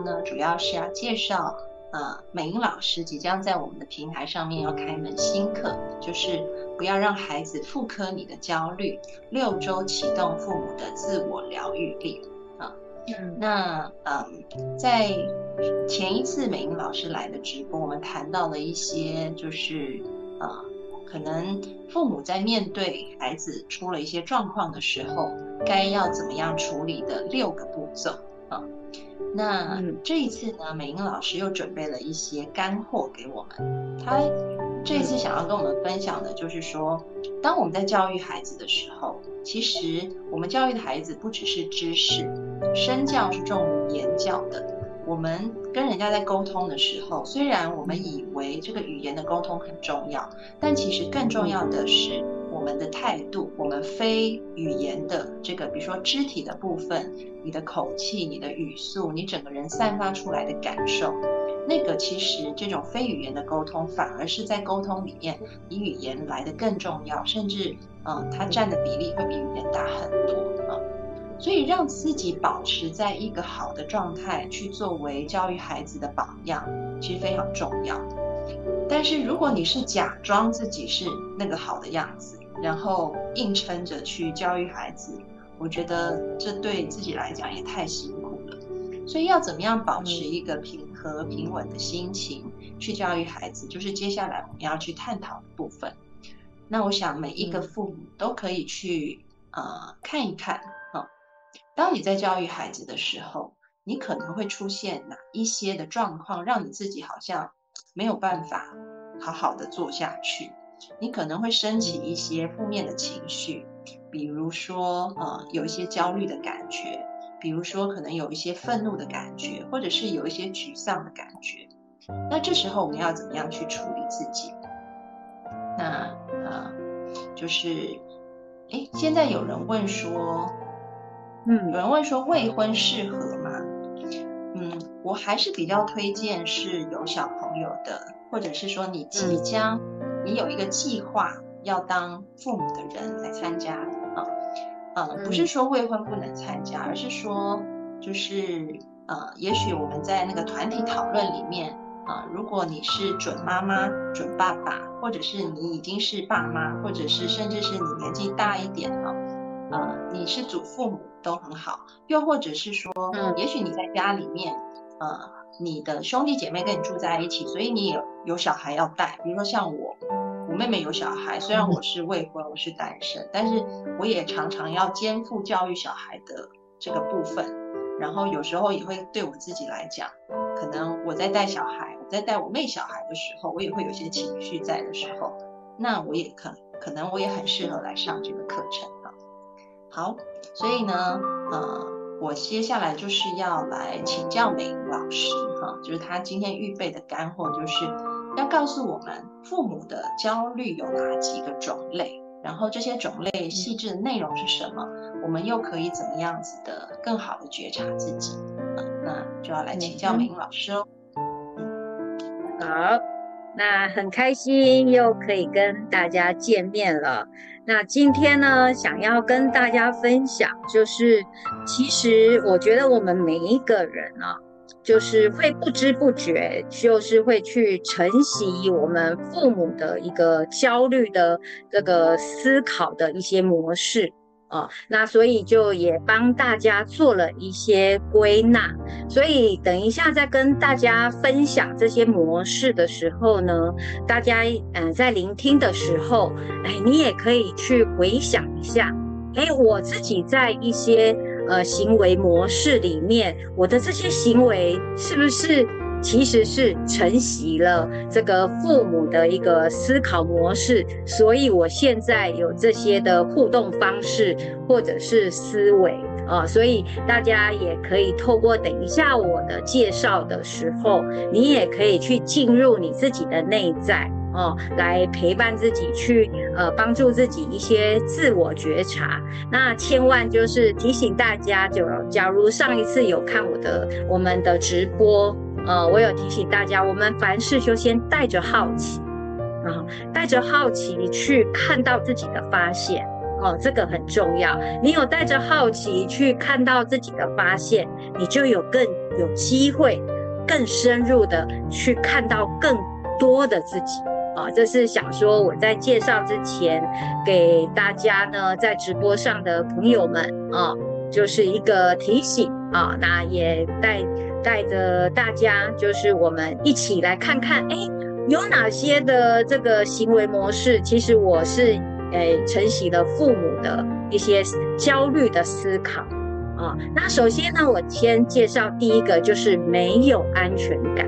呢，主要是要介绍，呃，美英老师即将在我们的平台上面要开门新课，就是不要让孩子复刻你的焦虑，六周启动父母的自我疗愈力啊。那嗯，在前一次美英老师来的直播，我们谈到了一些，就是呃，可能父母在面对孩子出了一些状况的时候，该要怎么样处理的六个步骤。啊，那这一次呢，美英老师又准备了一些干货给我们。他这一次想要跟我们分享的就是说，当我们在教育孩子的时候，其实我们教育的孩子不只是知识，身教是重于言教的。我们跟人家在沟通的时候，虽然我们以为这个语言的沟通很重要，但其实更重要的是。我们的态度，我们非语言的这个，比如说肢体的部分，你的口气、你的语速、你整个人散发出来的感受，那个其实这种非语言的沟通，反而是在沟通里面比语言来的更重要，甚至嗯，它占的比例会比语言大很多啊。所以让自己保持在一个好的状态，去作为教育孩子的榜样，其实非常重要。但是如果你是假装自己是那个好的样子，然后硬撑着去教育孩子，我觉得这对自己来讲也太辛苦了。所以要怎么样保持一个平和平稳的心情去教育孩子，就是接下来我们要去探讨的部分。那我想每一个父母都可以去呃看一看啊，当你在教育孩子的时候，你可能会出现哪一些的状况，让你自己好像没有办法好好的做下去。你可能会升起一些负面的情绪，比如说，呃，有一些焦虑的感觉，比如说，可能有一些愤怒的感觉，或者是有一些沮丧的感觉。那这时候我们要怎么样去处理自己？那，呃，就是，哎，现在有人问说，嗯，有人问说未婚适合吗？嗯，我还是比较推荐是有小朋友的，或者是说你即将。你有一个计划要当父母的人来参加啊，嗯，不是说未婚不能参加，而是说就是呃，也许我们在那个团体讨论里面啊，如果你是准妈妈、准爸爸，或者是你已经是爸妈，或者是甚至是你年纪大一点了，呃，你是祖父母都很好，又或者是说，嗯，也许你在家里面，呃。你的兄弟姐妹跟你住在一起，所以你有有小孩要带。比如说像我，我妹妹有小孩，虽然我是未婚，我是单身，但是我也常常要肩负教育小孩的这个部分。然后有时候也会对我自己来讲，可能我在带小孩，我在带我妹小孩的时候，我也会有些情绪在的时候，那我也可可能我也很适合来上这个课程啊。好，所以呢，呃。我接下来就是要来请教美英老师，哈，就是他今天预备的干货，就是要告诉我们父母的焦虑有哪几个种类，然后这些种类细致的内容是什么，我们又可以怎么样子的更好的觉察自己，那就要来请教美英老师哦。好。那很开心又可以跟大家见面了。那今天呢，想要跟大家分享，就是其实我觉得我们每一个人啊，就是会不知不觉，就是会去承袭我们父母的一个焦虑的这个思考的一些模式。哦，那所以就也帮大家做了一些归纳，所以等一下在跟大家分享这些模式的时候呢，大家嗯在聆听的时候，哎，你也可以去回想一下，哎，我自己在一些呃行为模式里面，我的这些行为是不是其实是承袭了这个父母的一个思考模式？所以我现在有这些的互动方式或者是思维啊，所以大家也可以透过等一下我的介绍的时候，你也可以去进入你自己的内在。哦，来陪伴自己，去呃帮助自己一些自我觉察。那千万就是提醒大家，就假如上一次有看我的我们的直播，呃，我有提醒大家，我们凡事就先带着好奇，啊，带着好奇去看到自己的发现，哦，这个很重要。你有带着好奇去看到自己的发现，你就有更有机会，更深入的去看到更多的自己。啊，这是想说我在介绍之前给大家呢，在直播上的朋友们啊，就是一个提醒啊，那也带带着大家，就是我们一起来看看，哎，有哪些的这个行为模式，其实我是诶承袭了父母的一些焦虑的思考啊。那首先呢，我先介绍第一个，就是没有安全感。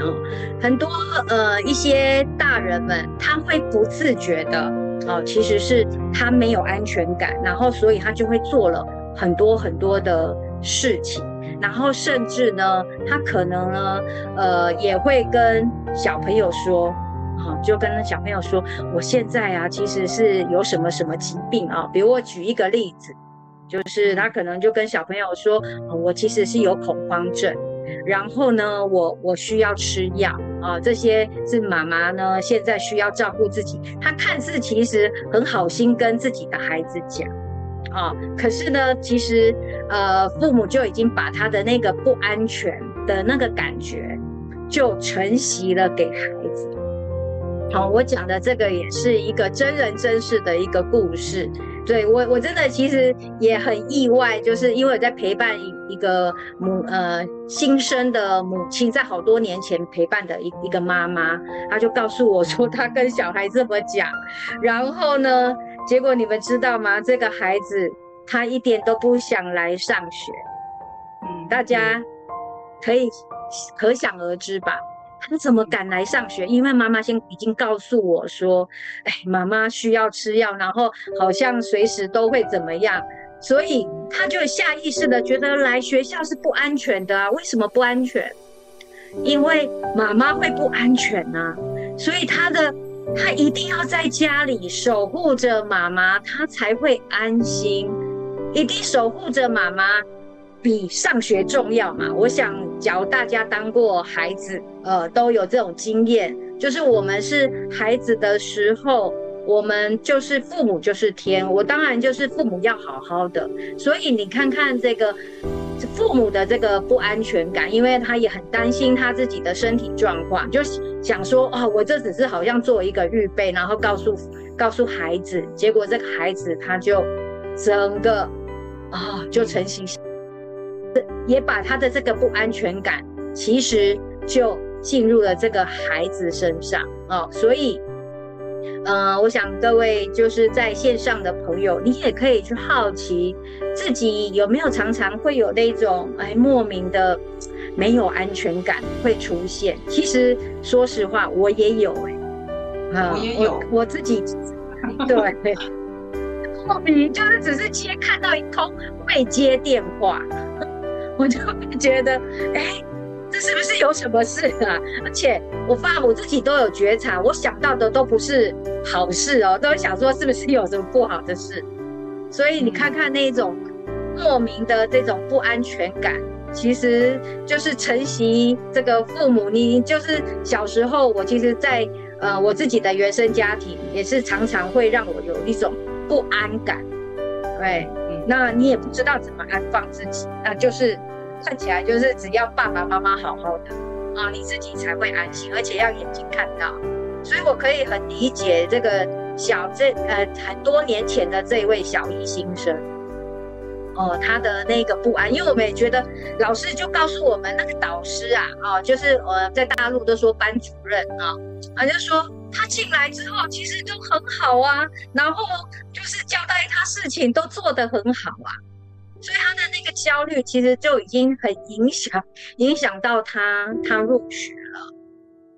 哦，很多呃一些大人们他会不自觉的哦，其实是他没有安全感，然后所以他就会做了很多很多的事情，然后甚至呢，他可能呢呃也会跟小朋友说，好就跟小朋友说，我现在啊其实是有什么什么疾病啊，比如我举一个例子，就是他可能就跟小朋友说，我其实是有恐慌症。然后呢，我我需要吃药啊，这些是妈妈呢现在需要照顾自己。他看似其实很好心跟自己的孩子讲啊，可是呢，其实呃父母就已经把他的那个不安全的那个感觉就承袭了给孩子。好，我讲的这个也是一个真人真事的一个故事。对我，我真的其实也很意外，就是因为我在陪伴一个母呃新生的母亲，在好多年前陪伴的一一个妈妈，她就告诉我说，她跟小孩这么讲，然后呢，结果你们知道吗？这个孩子他一点都不想来上学，嗯，大家可以可想而知吧。他怎么敢来上学？因为妈妈先已经告诉我说，哎，妈妈需要吃药，然后好像随时都会怎么样，所以他就下意识的觉得来学校是不安全的啊。为什么不安全？因为妈妈会不安全呐，所以他的他一定要在家里守护着妈妈，他才会安心，一定守护着妈妈。比上学重要嘛？我想，假如大家当过孩子，呃，都有这种经验，就是我们是孩子的时候，我们就是父母就是天，我当然就是父母要好好的。所以你看看这个父母的这个不安全感，因为他也很担心他自己的身体状况，就想说啊，我这只是好像做一个预备，然后告诉告诉孩子，结果这个孩子他就整个啊就成型。也把他的这个不安全感，其实就进入了这个孩子身上哦。所以，呃，我想各位就是在线上的朋友，你也可以去好奇自己有没有常常会有那种哎莫名的没有安全感会出现。其实说实话，我也有哎，啊，我也有我自己，对，莫名就是只是接看到一通未接电话。我就会觉得，哎，这是不是有什么事啊？而且我爸母自己都有觉察，我想到的都不是好事哦，都想说是不是有什么不好的事。所以你看看那种莫名的这种不安全感，其实就是承袭这个父母。你就是小时候，我其实，在呃我自己的原生家庭，也是常常会让我有一种不安感。对，那你也不知道怎么安放自己，那就是。看起来就是只要爸爸妈妈好好的啊，你自己才会安心，而且要眼睛看到。所以我可以很理解这个小这呃很多年前的这位小一新生，哦，他的那个不安，因为我们也觉得老师就告诉我们那个导师啊，啊，就是呃在大陆都说班主任啊，啊就说他进来之后其实都很好啊，然后就是交代他事情都做得很好啊。所以他的那个焦虑其实就已经很影响影响到他他入学了。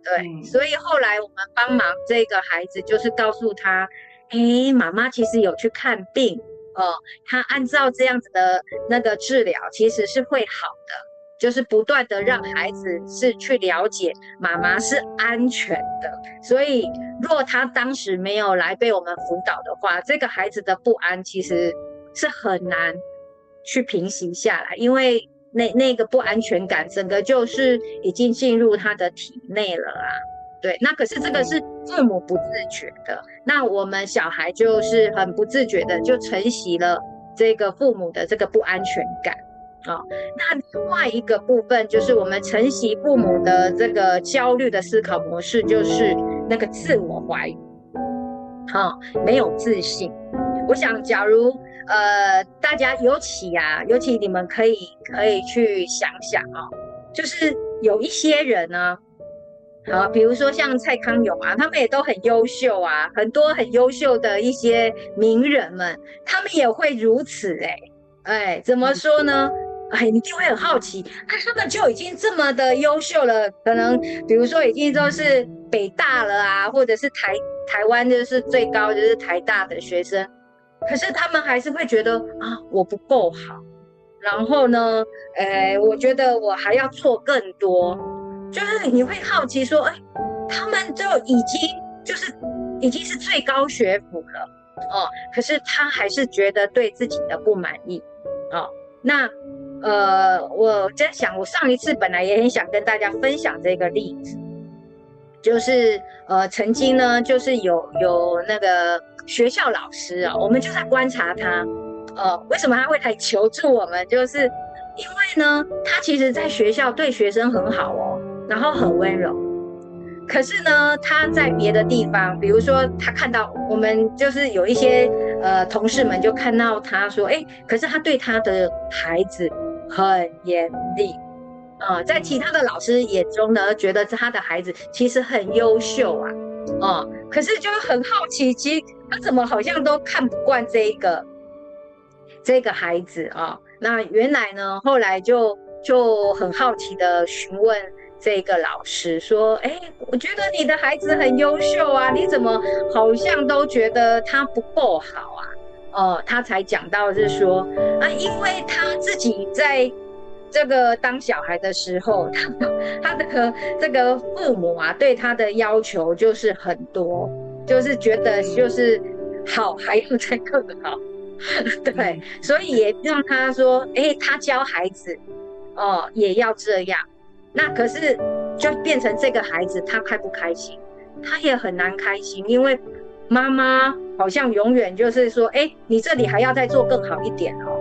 对，所以后来我们帮忙这个孩子，就是告诉他，哎，妈妈其实有去看病哦，他按照这样子的那个治疗，其实是会好的。就是不断的让孩子是去了解妈妈是安全的，所以若他当时没有来被我们辅导的话，这个孩子的不安其实是很难去平息下来，因为那那个不安全感整个就是已经进入他的体内了啊。对，那可是这个是父母不自觉的，那我们小孩就是很不自觉的就承袭了这个父母的这个不安全感。啊，那另外一个部分就是我们承袭父母的这个焦虑的思考模式，就是那个自我怀疑，好，没有自信。我想，假如呃大家尤其啊，尤其你们可以可以去想想哦，就是有一些人呢，好，比如说像蔡康永啊，他们也都很优秀啊，很多很优秀的一些名人们，他们也会如此哎哎，怎么说呢？哎，你就会很好奇，啊，他们就已经这么的优秀了，可能比如说已经都是北大了啊，或者是台台湾就是最高就是台大的学生，可是他们还是会觉得啊，我不够好，然后呢，哎，我觉得我还要做更多，就是你会好奇说，哎，他们就已经就是已经是最高学府了，哦，可是他还是觉得对自己的不满意，哦，那。呃，我在想，我上一次本来也很想跟大家分享这个例子，就是呃，曾经呢，就是有有那个学校老师啊，我们就在观察他，呃，为什么他会来求助我们？就是因为呢，他其实在学校对学生很好哦，然后很温柔。可是呢，他在别的地方，比如说他看到我们就是有一些呃同事们就看到他说，哎，可是他对他的孩子很严厉啊，在其他的老师眼中呢，觉得他的孩子其实很优秀啊，哦，可是就很好奇，其实他怎么好像都看不惯这一个这个孩子啊？那原来呢，后来就就很好奇的询问。这个老师说：“哎，我觉得你的孩子很优秀啊，你怎么好像都觉得他不够好啊？”哦，他才讲到是说啊，因为他自己在这个当小孩的时候，他他的这个父母啊，对他的要求就是很多，就是觉得就是好还要再更好，对，所以也让他说：“哎，他教孩子哦，也要这样。”那可是就变成这个孩子，他开不开心？他也很难开心，因为妈妈好像永远就是说，哎，你这里还要再做更好一点哦，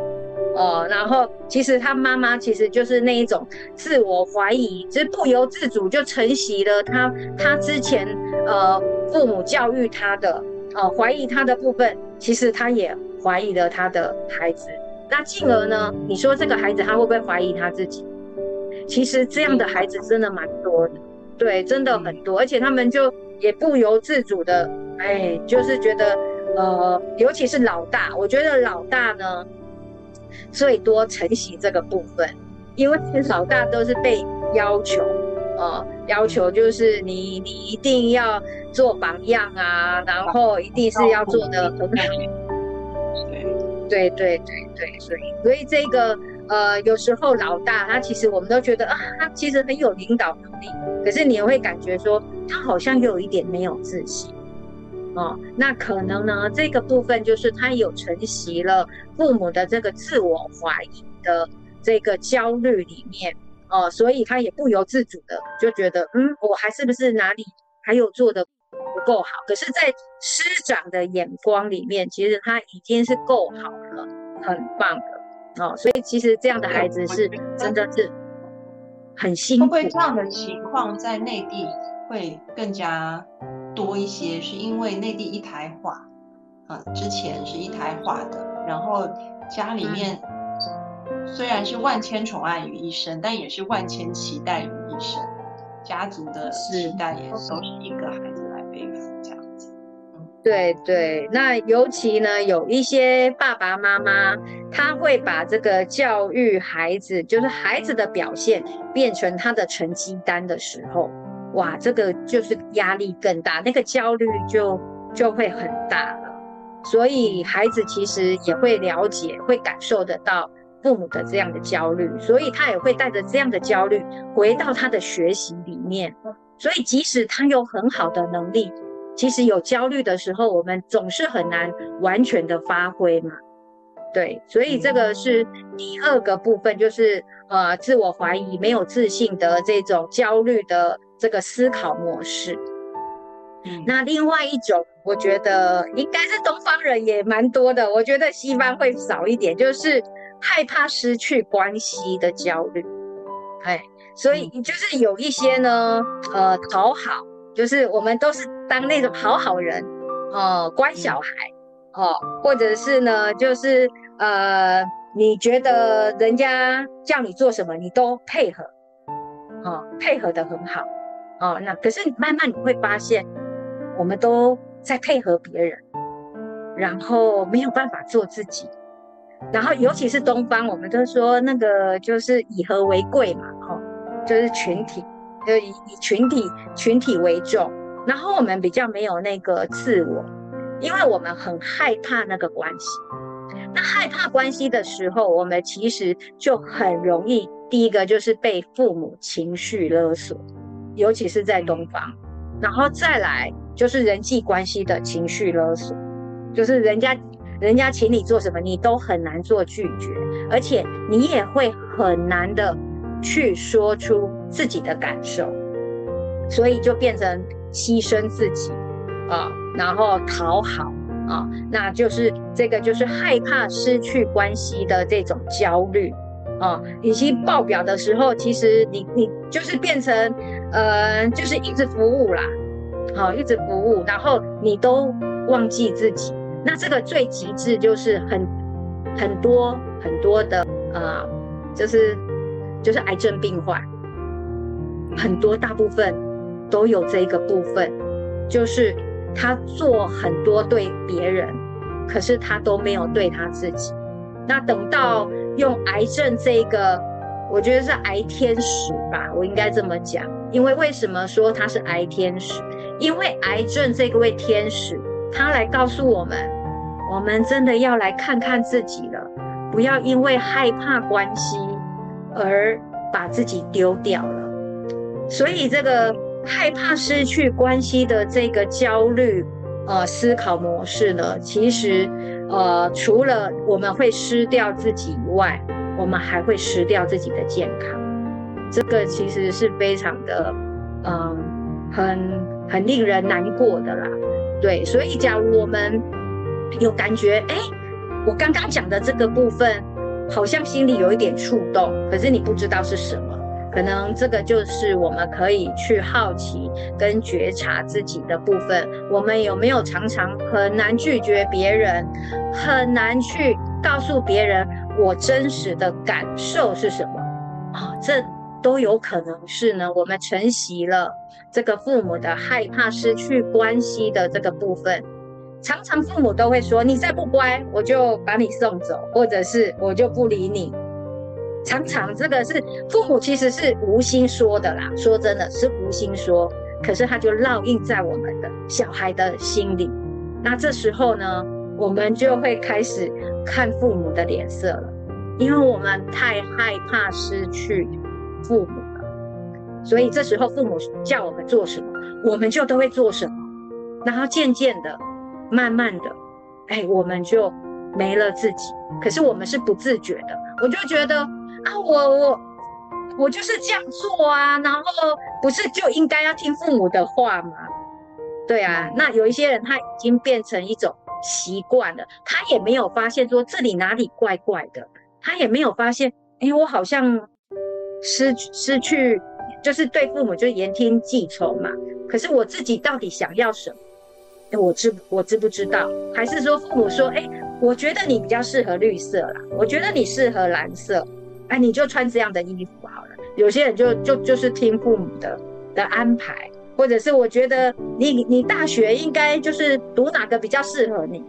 哦，然后其实他妈妈其实就是那一种自我怀疑，就是不由自主就承袭了他他之前呃父母教育他的呃怀疑他的部分，其实他也怀疑了他的孩子，那进而呢，你说这个孩子他会不会怀疑他自己？其实这样的孩子真的蛮多的，对，真的很多，而且他们就也不由自主的，哎，就是觉得，呃，尤其是老大，我觉得老大呢最多承袭这个部分，因为老大都是被要求，呃，要求就是你你一定要做榜样啊，然后一定是要做的很好，对。对对对对，所以所以这个。呃，有时候老大他其实我们都觉得啊，他其实很有领导能力，可是你也会感觉说他好像又有一点没有自信哦。那可能呢，这个部分就是他有承袭了父母的这个自我怀疑的这个焦虑里面哦，所以他也不由自主的就觉得，嗯，我还是不是哪里还有做的不够好？可是，在师长的眼光里面，其实他已经是够好了，很棒的。哦，所以其实这样的孩子是真的是很辛苦。会不会这样的情况在内地会更加多一些？是因为内地一台化，啊，之前是一台化的，然后家里面虽然是万千宠爱于一身，但也是万千期待于一身，家族的期待也都是一个孩子来背负这样子。嗯，对对，那尤其呢，有一些爸爸妈妈，他会把这个教育孩子，就是孩子的表现，变成他的成绩单的时候，哇，这个就是压力更大，那个焦虑就就会很大了。所以孩子其实也会了解，会感受得到父母的这样的焦虑，所以他也会带着这样的焦虑回到他的学习里面。所以即使他有很好的能力，其实有焦虑的时候，我们总是很难完全的发挥嘛。对，所以这个是第二个部分，就是呃自我怀疑、没有自信的这种焦虑的这个思考模式。那另外一种，我觉得应该是东方人也蛮多的，我觉得西方会少一点，就是害怕失去关系的焦虑。哎，所以就是有一些呢，呃，讨好，就是我们都是当那种好好人，哦，乖小孩，哦，或者是呢，就是呃，你觉得人家叫你做什么，你都配合，哦，配合的很好，哦，那可是慢慢你会发现。我们都在配合别人，然后没有办法做自己，然后尤其是东方，我们都说那个就是以和为贵嘛，哈，就是群体，就以以群体群体为重，然后我们比较没有那个自我，因为我们很害怕那个关系，那害怕关系的时候，我们其实就很容易，第一个就是被父母情绪勒索，尤其是在东方，然后再来。就是人际关系的情绪勒索，就是人家人家请你做什么，你都很难做拒绝，而且你也会很难的去说出自己的感受，所以就变成牺牲自己啊，然后讨好啊，那就是这个就是害怕失去关系的这种焦虑啊，以及爆表的时候，其实你你就是变成呃，就是一直服务啦。好，一直服务，然后你都忘记自己，那这个最极致就是很很多很多的呃，就是就是癌症病患，很多大部分都有这个部分，就是他做很多对别人，可是他都没有对他自己。那等到用癌症这个，我觉得是癌天使吧，我应该这么讲，因为为什么说他是癌天使？因为癌症这个位天使，他来告诉我们，我们真的要来看看自己了，不要因为害怕关系而把自己丢掉了。所以这个害怕失去关系的这个焦虑，呃，思考模式呢，其实，呃，除了我们会失掉自己以外，我们还会失掉自己的健康。这个其实是非常的，嗯，很。很令人难过的啦，对，所以假如我们有感觉，哎，我刚刚讲的这个部分好像心里有一点触动，可是你不知道是什么，可能这个就是我们可以去好奇跟觉察自己的部分。我们有没有常常很难拒绝别人，很难去告诉别人我真实的感受是什么？啊，这。都有可能是呢，我们承袭了这个父母的害怕失去关系的这个部分。常常父母都会说：“你再不乖，我就把你送走，或者是我就不理你。”常常这个是父母其实是无心说的啦，说真的是无心说，可是他就烙印在我们的小孩的心里。那这时候呢，我们就会开始看父母的脸色了，因为我们太害怕失去。父母了，所以这时候父母叫我们做什么，我们就都会做什么。然后渐渐的、慢慢的，哎，我们就没了自己。可是我们是不自觉的，我就觉得啊，我我我就是这样做啊，然后不是就应该要听父母的话吗？对啊，那有一些人他已经变成一种习惯了，他也没有发现说这里哪里怪怪的，他也没有发现，哎，我好像。失失去就是对父母就言听计从嘛。可是我自己到底想要什么？我知我知不知道？还是说父母说，哎，我觉得你比较适合绿色啦，我觉得你适合蓝色，哎，你就穿这样的衣服好了。有些人就就就是听父母的的安排，或者是我觉得你你大学应该就是读哪个比较适合你，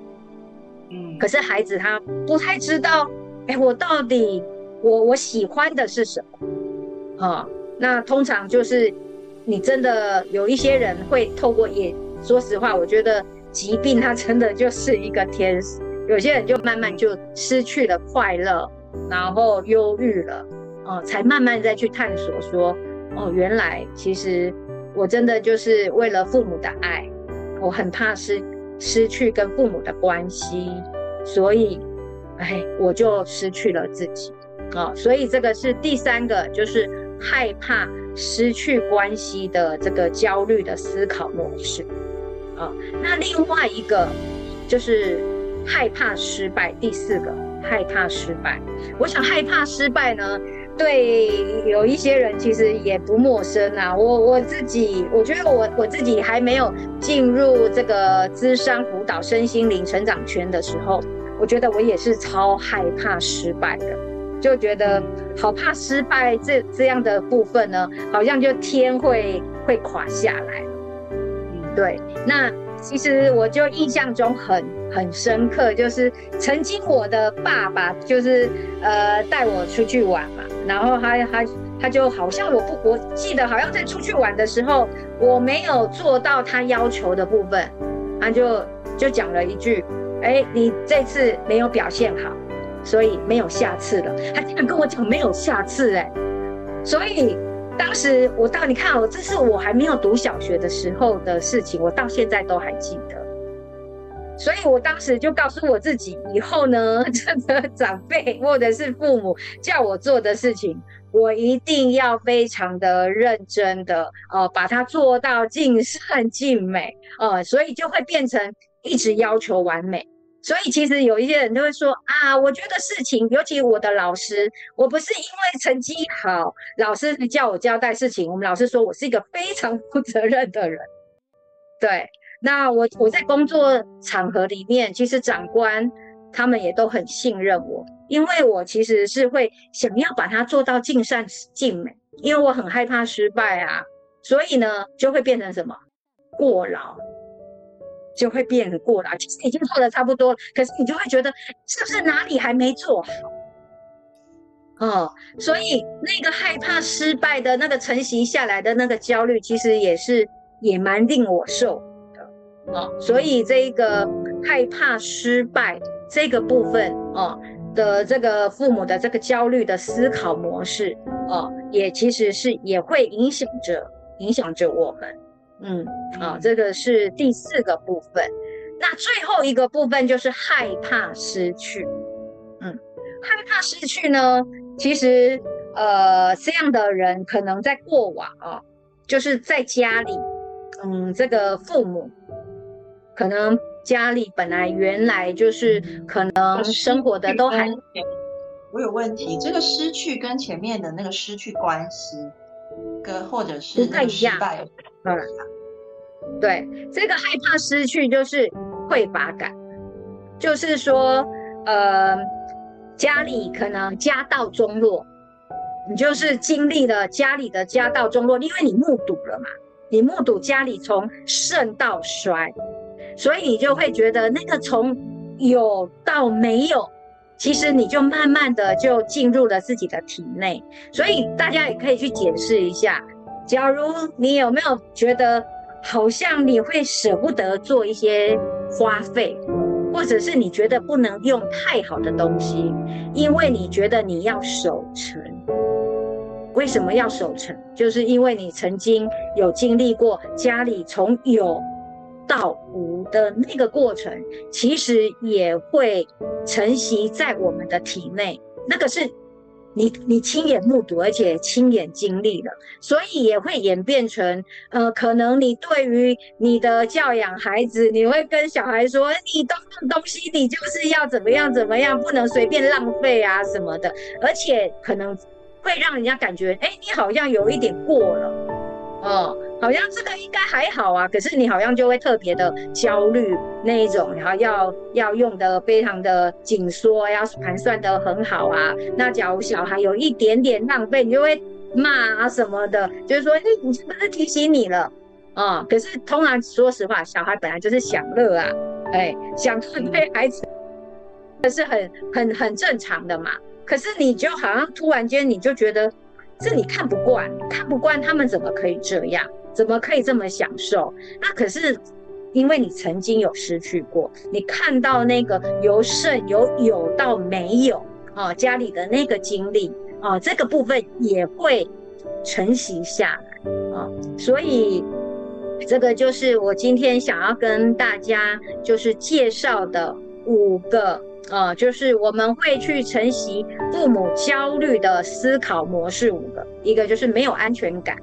嗯，可是孩子他不太知道，哎，我到底我我喜欢的是什么啊？那通常就是你真的有一些人会透过也，说实话，我觉得疾病它真的就是一个天使，有些人就慢慢就失去了快乐，然后忧郁了，哦，才慢慢再去探索说，哦，原来其实我真的就是为了父母的爱，我很怕失失去跟父母的关系，所以，哎，我就失去了自己，啊，所以这个是第三个，就是害怕失去关系的这个焦虑的思考模式，啊，那另外一个就是害怕失败，第四个害怕失败，我想害怕失败呢。对，有一些人其实也不陌生啊。我我自己，我觉得我我自己还没有进入这个资商辅导身心灵成长圈的时候，我觉得我也是超害怕失败的，就觉得好怕失败这这样的部分呢，好像就天会会垮下来。对，那其实我就印象中很很深刻，就是曾经我的爸爸就是呃带我出去玩嘛。然后他他他就好像我不我记得好像在出去玩的时候，我没有做到他要求的部分，他就就讲了一句：“哎，你这次没有表现好，所以没有下次了。”他竟然跟我讲没有下次哎，所以当时我到你看哦，这是我还没有读小学的时候的事情，我到现在都还记得。所以我当时就告诉我自己，以后呢，这个长辈或者是父母叫我做的事情，我一定要非常的认真的，呃，把它做到尽善尽美，呃，所以就会变成一直要求完美。所以其实有一些人就会说啊，我觉得事情，尤其我的老师，我不是因为成绩好，老师叫我交代事情，我们老师说我是一个非常负责任的人，对。那我我在工作场合里面，其实长官他们也都很信任我，因为我其实是会想要把它做到尽善尽美，因为我很害怕失败啊，所以呢就会变成什么过劳，就会变过劳，其实已经做的差不多了，可是你就会觉得是不是哪里还没做好？哦，所以那个害怕失败的那个成型下来的那个焦虑，其实也是也蛮令我受的。哦，所以这个害怕失败这个部分哦的这个父母的这个焦虑的思考模式哦，也其实是也会影响着影响着我们，嗯，啊，这个是第四个部分。那最后一个部分就是害怕失去，嗯，害怕失去呢，其实呃这样的人可能在过往啊，就是在家里，嗯，这个父母。可能家里本来原来就是可能生活的都还，我有问题，这个失去跟前面的那个失去关系，跟或者是不太一样，嗯，对，这个害怕失去就是匮乏感，就是说，呃，家里可能家道中落，你就是经历了家里的家道中落，因为你目睹了嘛，你目睹家里从盛到衰。所以你就会觉得那个从有到没有，其实你就慢慢的就进入了自己的体内。所以大家也可以去解释一下，假如你有没有觉得好像你会舍不得做一些花费，或者是你觉得不能用太好的东西，因为你觉得你要守成。为什么要守成？就是因为你曾经有经历过家里从有。到无的那个过程，其实也会承袭在我们的体内。那个是你你亲眼目睹，而且亲眼经历了，所以也会演变成，呃，可能你对于你的教养孩子，你会跟小孩说，你东东西你就是要怎么样怎么样，不能随便浪费啊什么的，而且可能会让人家感觉，哎，你好像有一点过了，哦。好像这个应该还好啊，可是你好像就会特别的焦虑那一种，然后要要用的非常的紧缩，要盘算的很好啊。那假如小孩有一点点浪费，你就会骂啊什么的，就是说，哎，你是不是提醒你了？啊。可是通常说实话，小孩本来就是享乐啊，哎，享乐对孩子这是很很很正常的嘛。可是你就好像突然间你就觉得这你看不惯，看不惯他们怎么可以这样，怎么可以这么享受？那可是因为你曾经有失去过，你看到那个由剩由有到没有啊，家里的那个经历啊，这个部分也会承袭下来啊，所以这个就是我今天想要跟大家就是介绍的五个。啊，就是我们会去承袭父母焦虑的思考模式五个，一个就是没有安全感，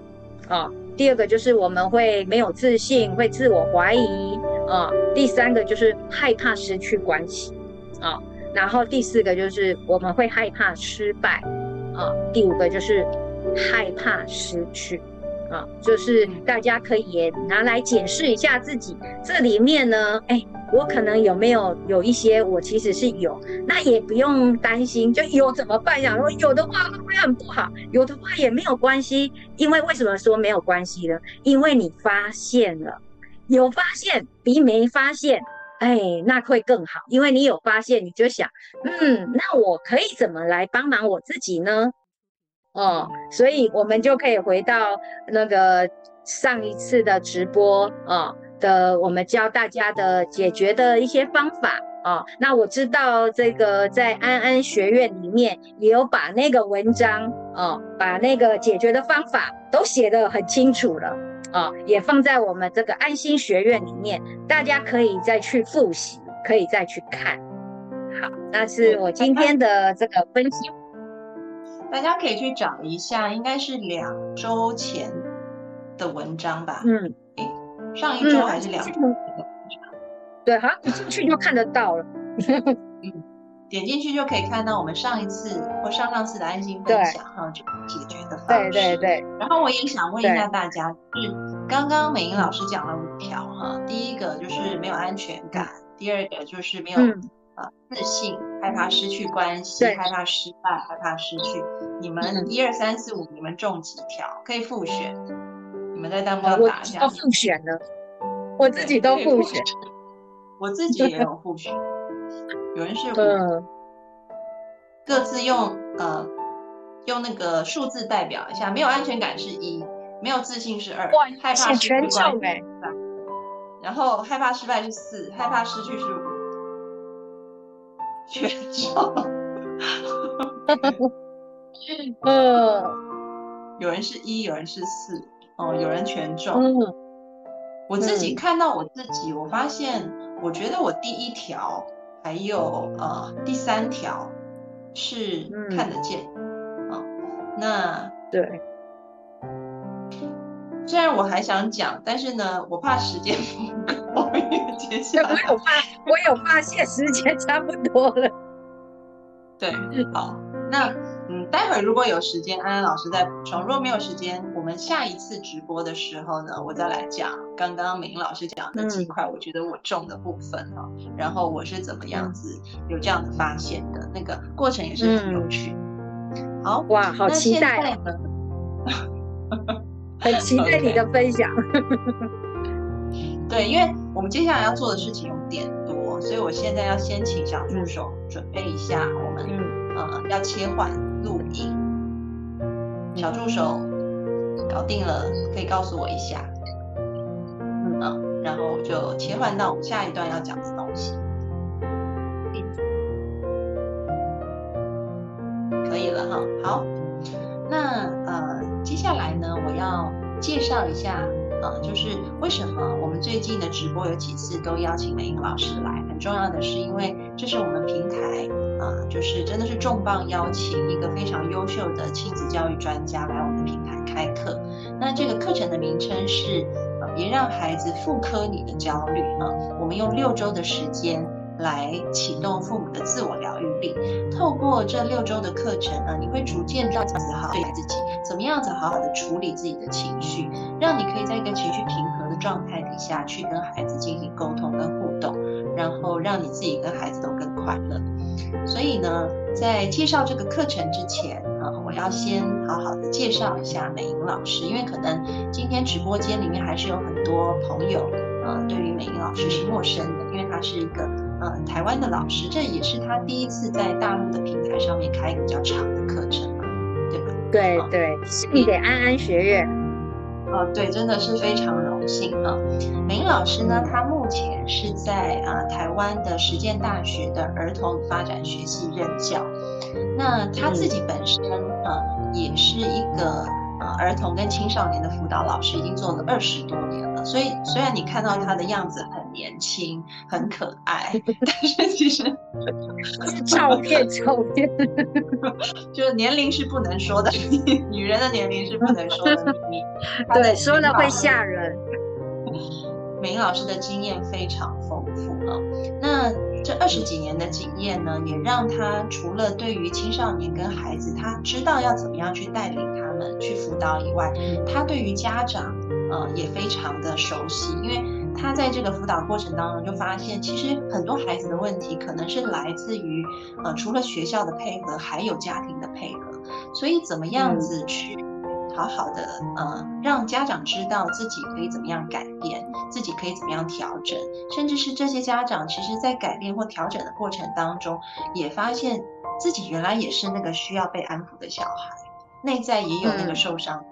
啊，第二个就是我们会没有自信，会自我怀疑，啊，第三个就是害怕失去关系，啊，然后第四个就是我们会害怕失败，啊，第五个就是害怕失去。啊，就是大家可以也拿来检视一下自己，这里面呢，哎，我可能有没有有一些我其实是有，那也不用担心，就有怎么办呀？如有的话会不会很不好？有的话也没有关系，因为为什么说没有关系呢？因为你发现了，有发现比没发现，哎，那会更好，因为你有发现，你就想，嗯，那我可以怎么来帮忙我自己呢？哦，所以我们就可以回到那个上一次的直播啊的，我们教大家的解决的一些方法啊。那我知道这个在安安学院里面也有把那个文章啊，把那个解决的方法都写得很清楚了啊，也放在我们这个安心学院里面，大家可以再去复习，可以再去看。好，那是我今天的这个分析。大家可以去找一下，应该是两周前的文章吧。嗯，上一周还是两周前的文章？对，好像一进去就看得到了。嗯，点进去就可以看到我们上一次或上上次的安心分享哈，就解决的方式。对对对。然后我也想问一下大家，就是刚刚美英老师讲了五条哈，第一个就是没有安全感，第二个就是没有。自信，害怕失去关系，害怕失败，害怕失去。你们一二三四五，你们中几条？可以复选。你们在弹幕上打一下。我复选了，我自己都复选。我自己也有复选。有人是五，各自用呃用那个数字代表一下。没有安全感是一，没有自信是二，害怕失去关系。然后害怕失败是四，害怕失去是五。全中，嗯，有人是一，有人是四，哦，有人全中。嗯，我自己看到我自己，我发现，我觉得我第一条还有呃第三条是看得见，啊，那对，虽然我还想讲，但是呢，我怕时间不够。接下来，我有发，我有发现时间差不多了。对，好，那嗯，待会如果有时间，安安老师再补充；如果没有时间，我们下一次直播的时候呢，我再来讲刚刚美英老师讲的几块，我觉得我中的部分哈，然后我是怎么样子有这样的发现的，那个过程也是很有趣。好哇，好期待，很期待你的 分享。对，因为我们接下来要做的事情有点多，所以我现在要先请小助手准备一下，我们呃要切换录音。小助手搞定了，可以告诉我一下。嗯，然后就切换到我们下一段要讲的东西。可以了哈，好，那呃接下来呢，我要介绍一下。呃，就是为什么我们最近的直播有几次都邀请梅英老师来？很重要的是，因为这是我们平台啊，就是真的是重磅邀请一个非常优秀的亲子教育专家来我们平台开课。那这个课程的名称是呃，别让孩子复刻你的焦虑啊。我们用六周的时间来启动父母的自我疗愈力。透过这六周的课程呢，你会逐渐让自己好对待自己。怎么样子好好的处理自己的情绪，让你可以在一个情绪平和的状态底下去跟孩子进行沟通跟互动，然后让你自己跟孩子都更快乐。所以呢，在介绍这个课程之前，呃，我要先好好的介绍一下美英老师，因为可能今天直播间里面还是有很多朋友，呃，对于美英老师是陌生的，因为他是一个呃台湾的老师，这也是他第一次在大陆的平台上面开一个比较长的课程嘛，对吧？对对，是你给安安学院。哦，对，真的是非常荣幸啊！美英老师呢，他目前是在啊台湾的实践大学的儿童发展学系任教。那他自己本身啊，也是一个。啊，儿童跟青少年的辅导老师已经做了二十多年了，所以虽然你看到他的样子很年轻、很可爱，但是其实照片照片，就是年龄是不能说的，女人的年龄是不能说的秘密。对，说了会吓人。美英老师的经验非常丰富啊，那。这二十几年的经验呢，也让他除了对于青少年跟孩子，他知道要怎么样去带领他们去辅导以外，他对于家长，呃，也非常的熟悉。因为他在这个辅导过程当中，就发现其实很多孩子的问题，可能是来自于，呃，除了学校的配合，还有家庭的配合。所以怎么样子去？好好的，呃，让家长知道自己可以怎么样改变，自己可以怎么样调整，甚至是这些家长，其实在改变或调整的过程当中，也发现自己原来也是那个需要被安抚的小孩，内在也有那个受伤。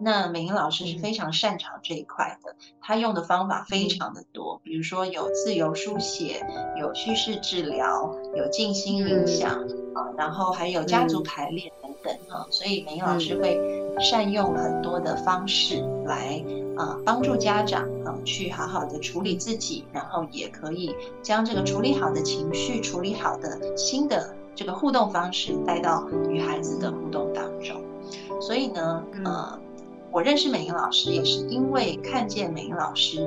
那美英老师是非常擅长这一块的，他用的方法非常的多，比如说有自由书写，有叙事治疗，有静心冥想啊，然后还有家族排列等等啊，所以美英老师会善用很多的方式来啊帮助家长啊去好好的处理自己，然后也可以将这个处理好的情绪、处理好的新的这个互动方式带到与孩子的互动当中，所以呢，呃。我认识美英老师也是因为看见美英老师，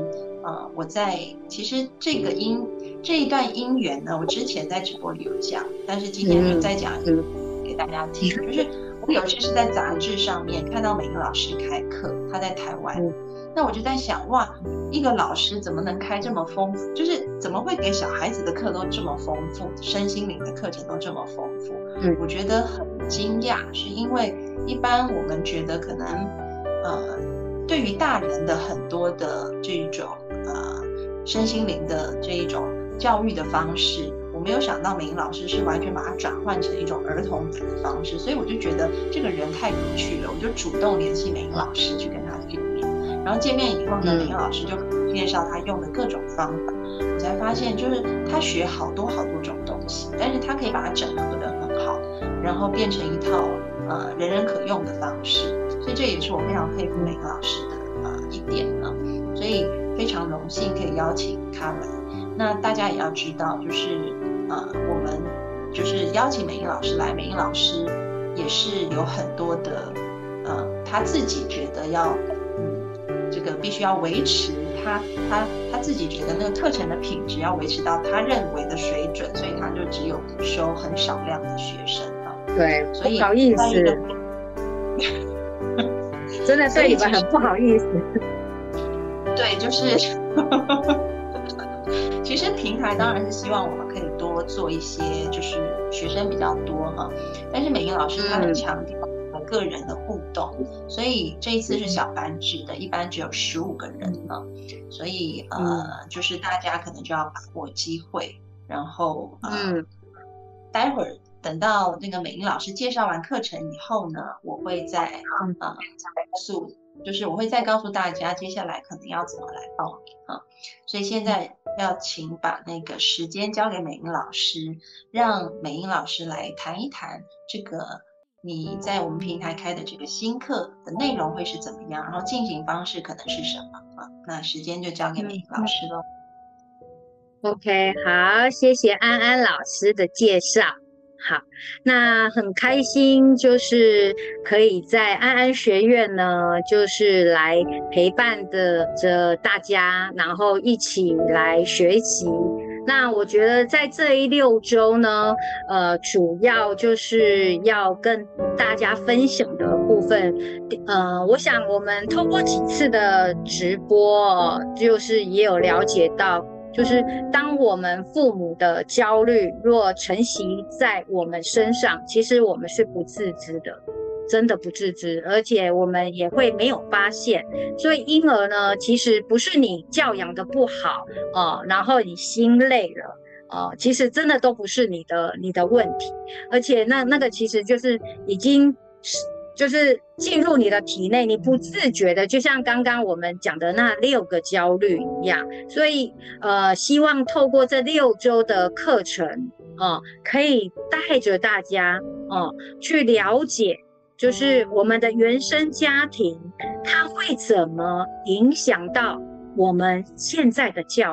呃，我在其实这个因这一段因缘呢，我之前在直播里有讲，但是今天就再讲一个给大家听，就是我有一次是在杂志上面看到美英老师开课，他在台湾，那我就在想，哇，一个老师怎么能开这么丰富，就是怎么会给小孩子的课都这么丰富，身心灵的课程都这么丰富？嗯，我觉得很惊讶，是因为一般我们觉得可能。呃，对于大人的很多的这种呃身心灵的这一种教育的方式，我没有想到美英老师是完全把它转换成一种儿童的方式，所以我就觉得这个人太有趣了，我就主动联系美英老师去跟他见面。然后见面以后呢，美英老师就介绍他用的各种方法，我才发现就是他学好多好多种东西，但是他可以把它整合的很好，然后变成一套呃人人可用的方式。所以这也是我非常佩服每个老师的呃一点呢，所以非常荣幸可以邀请他来。那大家也要知道，就是呃我们就是邀请美英老师来，美英老师也是有很多的呃他自己觉得要嗯这个必须要维持他他他自己觉得那个课程的品质要维持到他认为的水准，所以他就只有收很少量的学生啊。对，所以不好意思。真的对你们很不好意思。对，就是，其实平台当然是希望我们可以多做一些，就是学生比较多哈。但是美英老师他很强调个人的互动，所以这一次是小班制的，一般只有十五个人呢。所以呃，就是大家可能就要把握机会，然后嗯，待会儿。等到那个美英老师介绍完课程以后呢，我会再啊告诉，就是我会再告诉大家接下来可能要怎么来报名啊。所以现在要请把那个时间交给美英老师，让美英老师来谈一谈这个你在我们平台开的这个新课的内容会是怎么样，然后进行方式可能是什么啊？那时间就交给美英老师喽。OK，好，谢谢安安老师的介绍。好，那很开心，就是可以在安安学院呢，就是来陪伴的着大家，然后一起来学习。那我觉得在这一六周呢，呃，主要就是要跟大家分享的部分，呃，我想我们通过几次的直播，就是也有了解到。就是当我们父母的焦虑若承袭在我们身上，其实我们是不自知的，真的不自知，而且我们也会没有发现。所以婴儿呢，其实不是你教养的不好哦，然后你心累了哦，其实真的都不是你的你的问题，而且那那个其实就是已经是。就是进入你的体内，你不自觉的，就像刚刚我们讲的那六个焦虑一样。所以，呃，希望透过这六周的课程，哦，可以带着大家，哦，去了解，就是我们的原生家庭，它会怎么影响到我们现在的教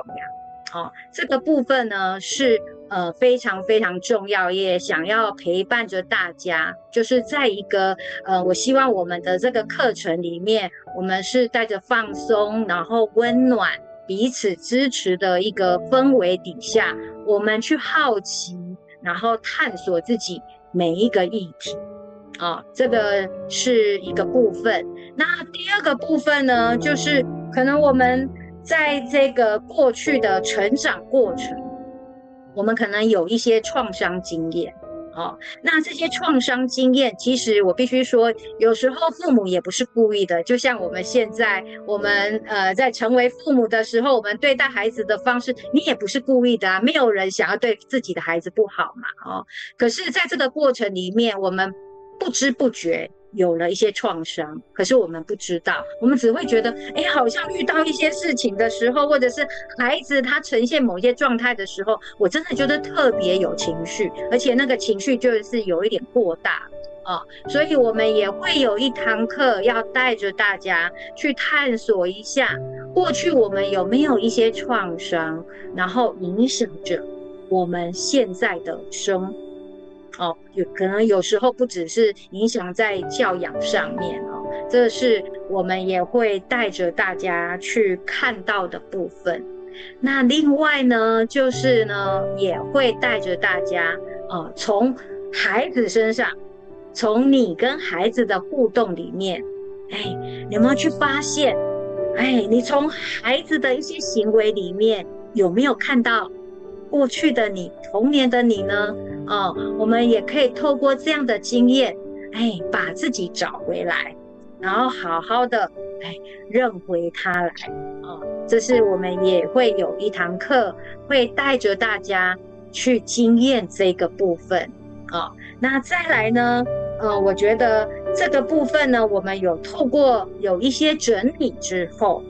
养。哦，这个部分呢是。呃，非常非常重要，也想要陪伴着大家，就是在一个呃，我希望我们的这个课程里面，我们是带着放松，然后温暖、彼此支持的一个氛围底下，我们去好奇，然后探索自己每一个议题，啊，这个是一个部分。那第二个部分呢，就是可能我们在这个过去的成长过程。我们可能有一些创伤经验，哦，那这些创伤经验，其实我必须说，有时候父母也不是故意的。就像我们现在，我们呃在成为父母的时候，我们对待孩子的方式，你也不是故意的啊。没有人想要对自己的孩子不好嘛，哦。可是，在这个过程里面，我们不知不觉。有了一些创伤，可是我们不知道，我们只会觉得，哎，好像遇到一些事情的时候，或者是孩子他呈现某些状态的时候，我真的觉得特别有情绪，而且那个情绪就是有一点过大啊，所以我们也会有一堂课要带着大家去探索一下，过去我们有没有一些创伤，然后影响着我们现在的生。哦，有可能有时候不只是影响在教养上面哦，这是我们也会带着大家去看到的部分。那另外呢，就是呢，也会带着大家哦，从孩子身上，从你跟孩子的互动里面，哎，有没有去发现？哎，你从孩子的一些行为里面有没有看到过去的你，童年的你呢？哦，我们也可以透过这样的经验，哎，把自己找回来，然后好好的哎认回他来。哦，这是我们也会有一堂课，会带着大家去经验这个部分。哦，那再来呢？呃，我觉得这个部分呢，我们有透过有一些整理之后，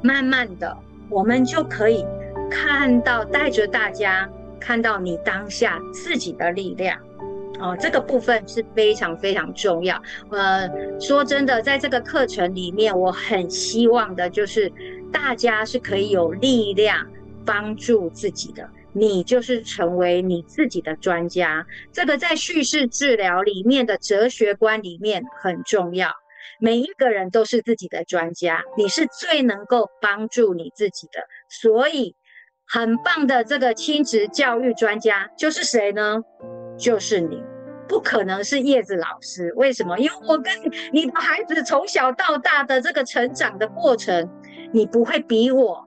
慢慢的，我们就可以看到带着大家。看到你当下自己的力量，哦，这个部分是非常非常重要。呃，说真的，在这个课程里面，我很希望的就是大家是可以有力量帮助自己的。你就是成为你自己的专家，这个在叙事治疗里面的哲学观里面很重要。每一个人都是自己的专家，你是最能够帮助你自己的，所以。很棒的这个亲子教育专家就是谁呢？就是你，不可能是叶子老师。为什么？因为我跟你的孩子从小到大的这个成长的过程，你不会比我，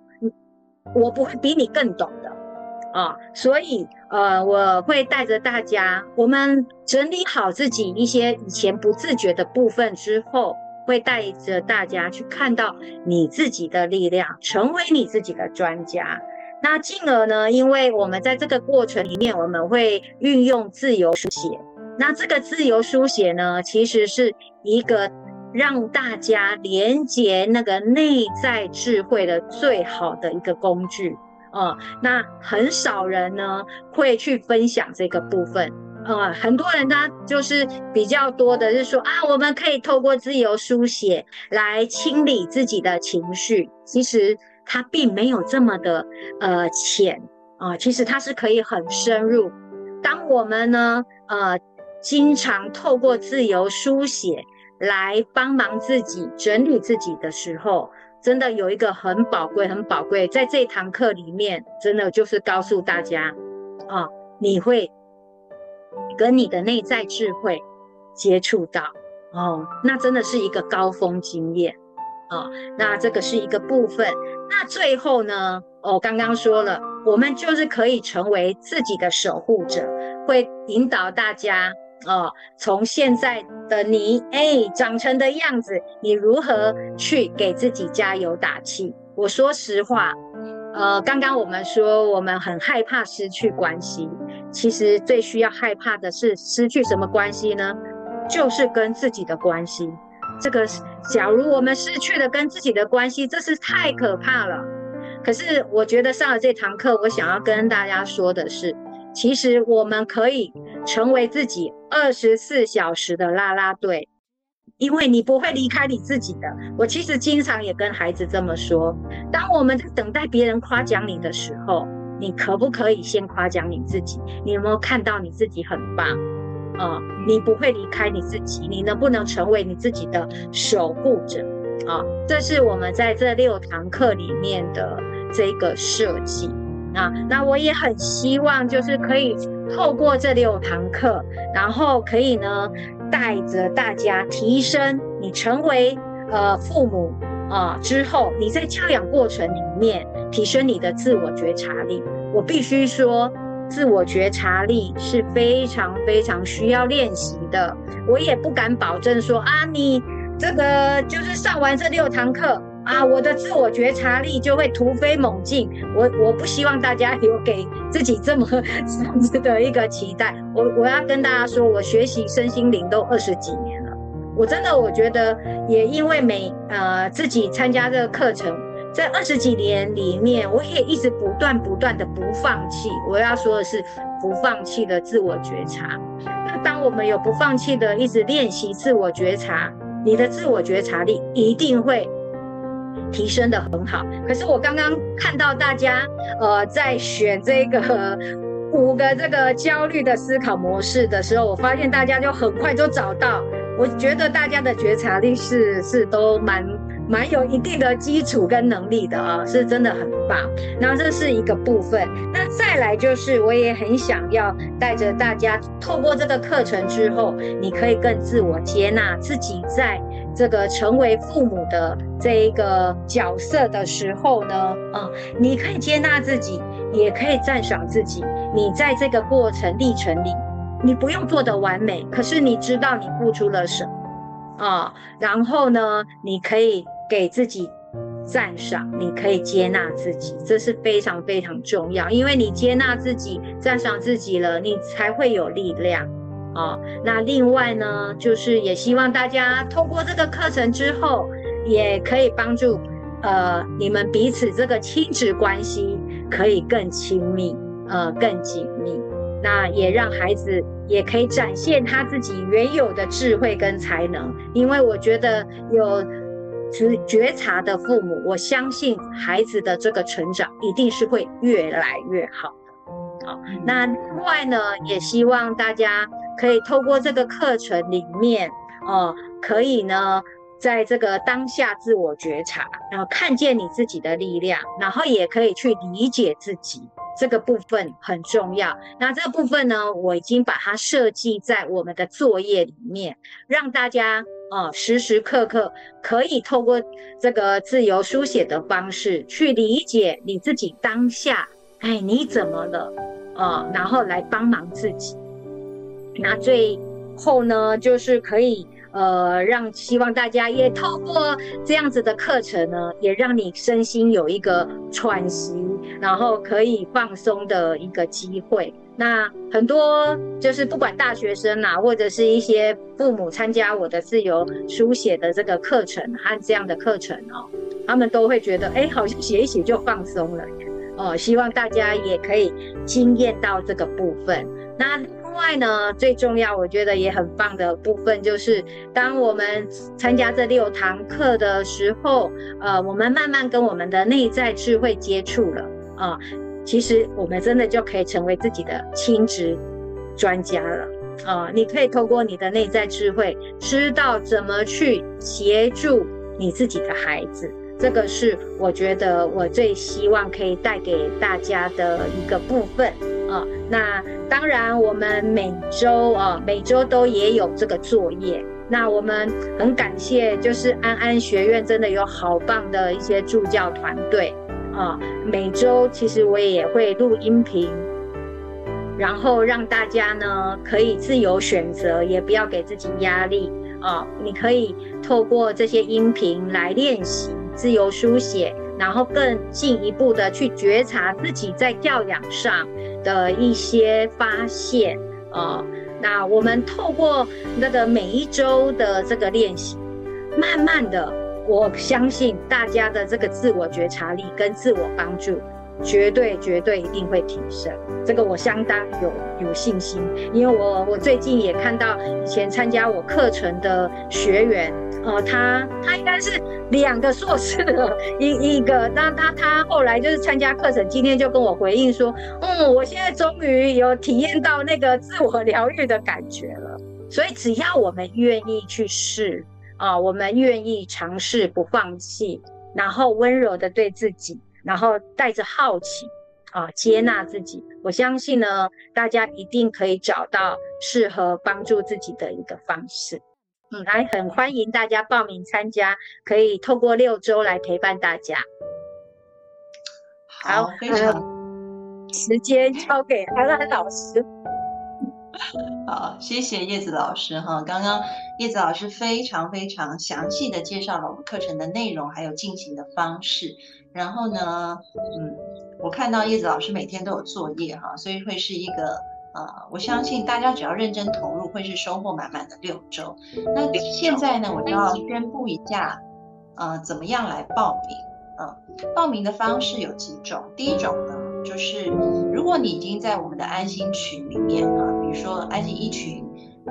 我不会比你更懂的啊。所以，呃，我会带着大家，我们整理好自己一些以前不自觉的部分之后，会带着大家去看到你自己的力量，成为你自己的专家。那进而呢？因为我们在这个过程里面，我们会运用自由书写。那这个自由书写呢，其实是一个让大家连接那个内在智慧的最好的一个工具啊。那很少人呢会去分享这个部分呃。很多人他就是比较多的是说啊，我们可以透过自由书写来清理自己的情绪。其实。它并没有这么的呃浅啊，其实它是可以很深入。当我们呢呃经常透过自由书写来帮忙自己整理自己的时候，真的有一个很宝贵、很宝贵，在这堂课里面，真的就是告诉大家啊，你会跟你的内在智慧接触到哦，那真的是一个高峰经验。啊。那这个是一个部分。那最后呢，哦，刚刚说了，我们就是可以成为自己的守护者，会引导大家。哦，从现在的你，哎，长成的样子，你如何去给自己加油打气？我说实话，呃，刚刚我们说我们很害怕失去关系，其实最需要害怕的是失去什么关系呢？就是跟自己的关系。这个是，假如我们失去了跟自己的关系，这是太可怕了。可是我觉得上了这堂课，我想要跟大家说的是。其实我们可以成为自己二十四小时的啦啦队，因为你不会离开你自己的。我其实经常也跟孩子这么说：，当我们在等待别人夸奖你的时候，你可不可以先夸奖你自己？你有没有看到你自己很棒？啊，你不会离开你自己，你能不能成为你自己的守护者？啊，这是我们在这六堂课里面的这个设计。啊，那我也很希望，就是可以透过这六堂课，然后可以呢，带着大家提升你成为呃父母啊之后，你在教养过程里面提升你的自我觉察力。我必须说，自我觉察力是非常非常需要练习的。我也不敢保证说啊，你这个就是上完这六堂课。啊，我的自我觉察力就会突飞猛进。我我不希望大家有给自己这么 这样子的一个期待。我我要跟大家说，我学习身心灵都二十几年了。我真的我觉得，也因为每呃自己参加这个课程，在二十几年里面，我也一直不断不断的不放弃。我要说的是，不放弃的自我觉察。那当我们有不放弃的一直练习自我觉察，你的自我觉察力一定会。提升的很好，可是我刚刚看到大家呃在选这个 五个这个焦虑的思考模式的时候，我发现大家就很快就找到。我觉得大家的觉察力是是都蛮蛮有一定的基础跟能力的啊，是真的很棒。那这是一个部分，那再来就是我也很想要带着大家透过这个课程之后，你可以更自我接纳自己在。这个成为父母的这一个角色的时候呢，啊，你可以接纳自己，也可以赞赏自己。你在这个过程历程里，你不用做的完美，可是你知道你付出了什么啊？然后呢，你可以给自己赞赏，你可以接纳自己，这是非常非常重要。因为你接纳自己、赞赏自己了，你才会有力量。哦，那另外呢，就是也希望大家透过这个课程之后，也可以帮助呃你们彼此这个亲子关系可以更亲密，呃更紧密。那也让孩子也可以展现他自己原有的智慧跟才能，因为我觉得有觉觉察的父母，我相信孩子的这个成长一定是会越来越好的。好，那另外呢，也希望大家。可以透过这个课程里面，哦，可以呢，在这个当下自我觉察，然后看见你自己的力量，然后也可以去理解自己，这个部分很重要。那这个部分呢，我已经把它设计在我们的作业里面，让大家哦，时时刻刻可以透过这个自由书写的方式去理解你自己当下，哎，你怎么了？哦，然后来帮忙自己。那最后呢，就是可以呃，让希望大家也透过这样子的课程呢，也让你身心有一个喘息，然后可以放松的一个机会。那很多就是不管大学生啊，或者是一些父母参加我的自由书写的这个课程和这样的课程哦，他们都会觉得哎，好像写一写就放松了哦。希望大家也可以经验到这个部分。那。另外呢，最重要，我觉得也很棒的部分，就是当我们参加这六堂课的时候，呃，我们慢慢跟我们的内在智慧接触了啊，其实我们真的就可以成为自己的亲职专家了啊！你可以透过你的内在智慧，知道怎么去协助你自己的孩子，这个是我觉得我最希望可以带给大家的一个部分。啊，那当然，我们每周啊，每周都也有这个作业。那我们很感谢，就是安安学院真的有好棒的一些助教团队啊。每周其实我也会录音频，然后让大家呢可以自由选择，也不要给自己压力啊。你可以透过这些音频来练习自由书写，然后更进一步的去觉察自己在教养上的一些发现啊。那我们透过那个每一周的这个练习，慢慢的，我相信大家的这个自我觉察力跟自我帮助，绝对绝对一定会提升。这个我相当有有信心，因为我我最近也看到以前参加我课程的学员。呃，他他应该是两个硕士的一 一个，那他他后来就是参加课程，今天就跟我回应说，嗯，我现在终于有体验到那个自我疗愈的感觉了。所以只要我们愿意去试啊，我们愿意尝试不放弃，然后温柔的对自己，然后带着好奇啊接纳自己，我相信呢，大家一定可以找到适合帮助自己的一个方式。嗯，还很欢迎大家报名参加，可以透过六周来陪伴大家。好，非常时间交给安安老师。好，谢谢叶子老师哈。刚刚叶子老师非常非常详细的介绍了我们课程的内容，还有进行的方式。然后呢，嗯，我看到叶子老师每天都有作业哈，所以会是一个。呃，我相信大家只要认真投入，会是收获满满的六周。那现在呢，我就要宣布一下，呃，怎么样来报名？嗯，报名的方式有几种。第一种呢，就是如果你已经在我们的安心群里面啊，如说，I G 一群，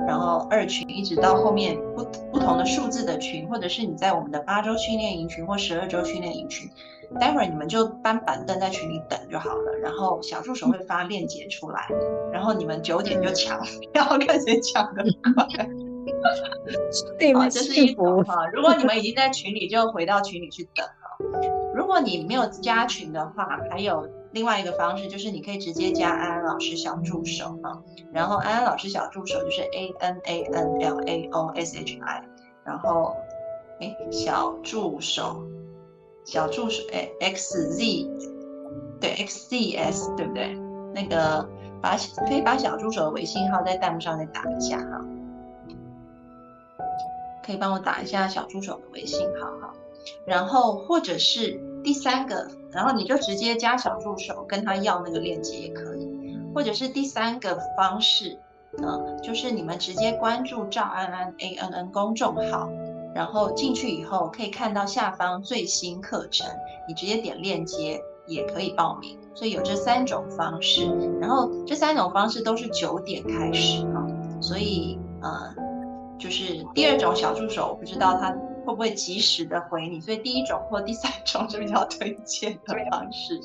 然后二群，一直到后面不不同的数字的群，或者是你在我们的八周训练营群或十二周训练营群。待会儿你们就搬板凳在群里等就好了，然后小助手会发链接出来，然后你们九点就抢，然后看谁抢的快。好，这是一种哈。如果你们已经在群里，就回到群里去等了。如果你没有加群的话，还有另外一个方式，就是你可以直接加安安老师小助手啊。然后安安老师小助手就是 A N A N L A O S H I，然后哎小助手。小助手哎，X Z，对，X Z S，对不对？那个把可以把小助手的微信号在弹幕上再打一下哈，可以帮我打一下小助手的微信号哈。然后或者是第三个，然后你就直接加小助手跟他要那个链接也可以。或者是第三个方式，嗯，就是你们直接关注赵安安 A N N 公众号。然后进去以后可以看到下方最新课程，你直接点链接也可以报名。所以有这三种方式，然后这三种方式都是九点开始啊。所以呃，就是第二种小助手，我不知道他会不会及时的回你，所以第一种或第三种是比较推荐的方式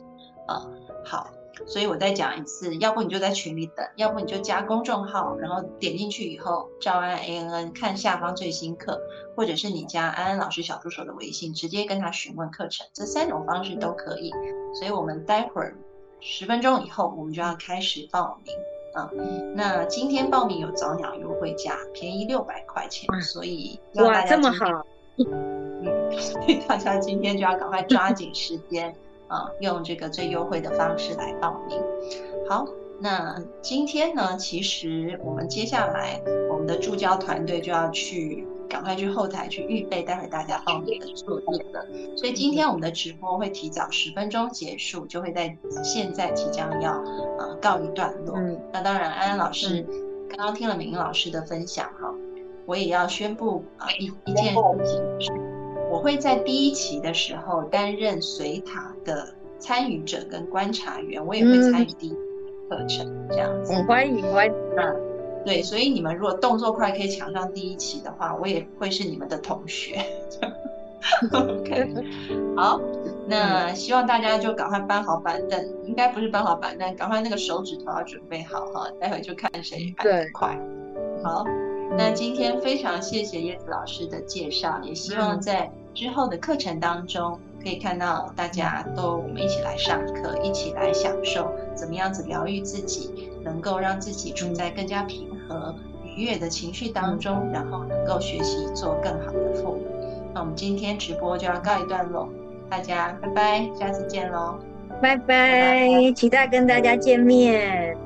啊。好。所以我再讲一次，要不你就在群里等，要不你就加公众号，然后点进去以后，照安 A N N 看下方最新课，或者是你加安安老师小助手的微信，直接跟他询问课程，这三种方式都可以。所以我们待会儿十分钟以后，我们就要开始报名啊。那今天报名有早鸟优惠价，便宜六百块钱，所以哇，这么好，嗯，所 以大家今天就要赶快抓紧时间。啊，用这个最优惠的方式来报名。好，那今天呢，其实我们接下来我们的助教团队就要去赶快去后台去预备待会大家报名的作业了。所以今天我们的直播会提早十分钟结束，就会在现在即将要啊告一段落。嗯那当然，安安老师刚刚听了美英老师的分享哈，我也要宣布啊一一件事情。我会在第一期的时候担任随塔的参与者跟观察员，我也会参与第一课程这样子。欢迎欢迎。嗯，对，所以你们如果动作快可以抢上第一期的话，我也会是你们的同学。OK，好，那希望大家就赶快搬好板凳，应该不是搬好板凳，赶快那个手指头要准备好哈，待会就看谁搬得快。好。那今天非常谢谢叶子老师的介绍，也希望在之后的课程当中可以看到大家都我们一起来上课，一起来享受怎么样子疗愈自己，能够让自己处在更加平和、愉悦的情绪当中，然后能够学习做更好的父母。那我们今天直播就要告一段落，大家拜拜，下次见喽，拜拜，期待跟大家见面。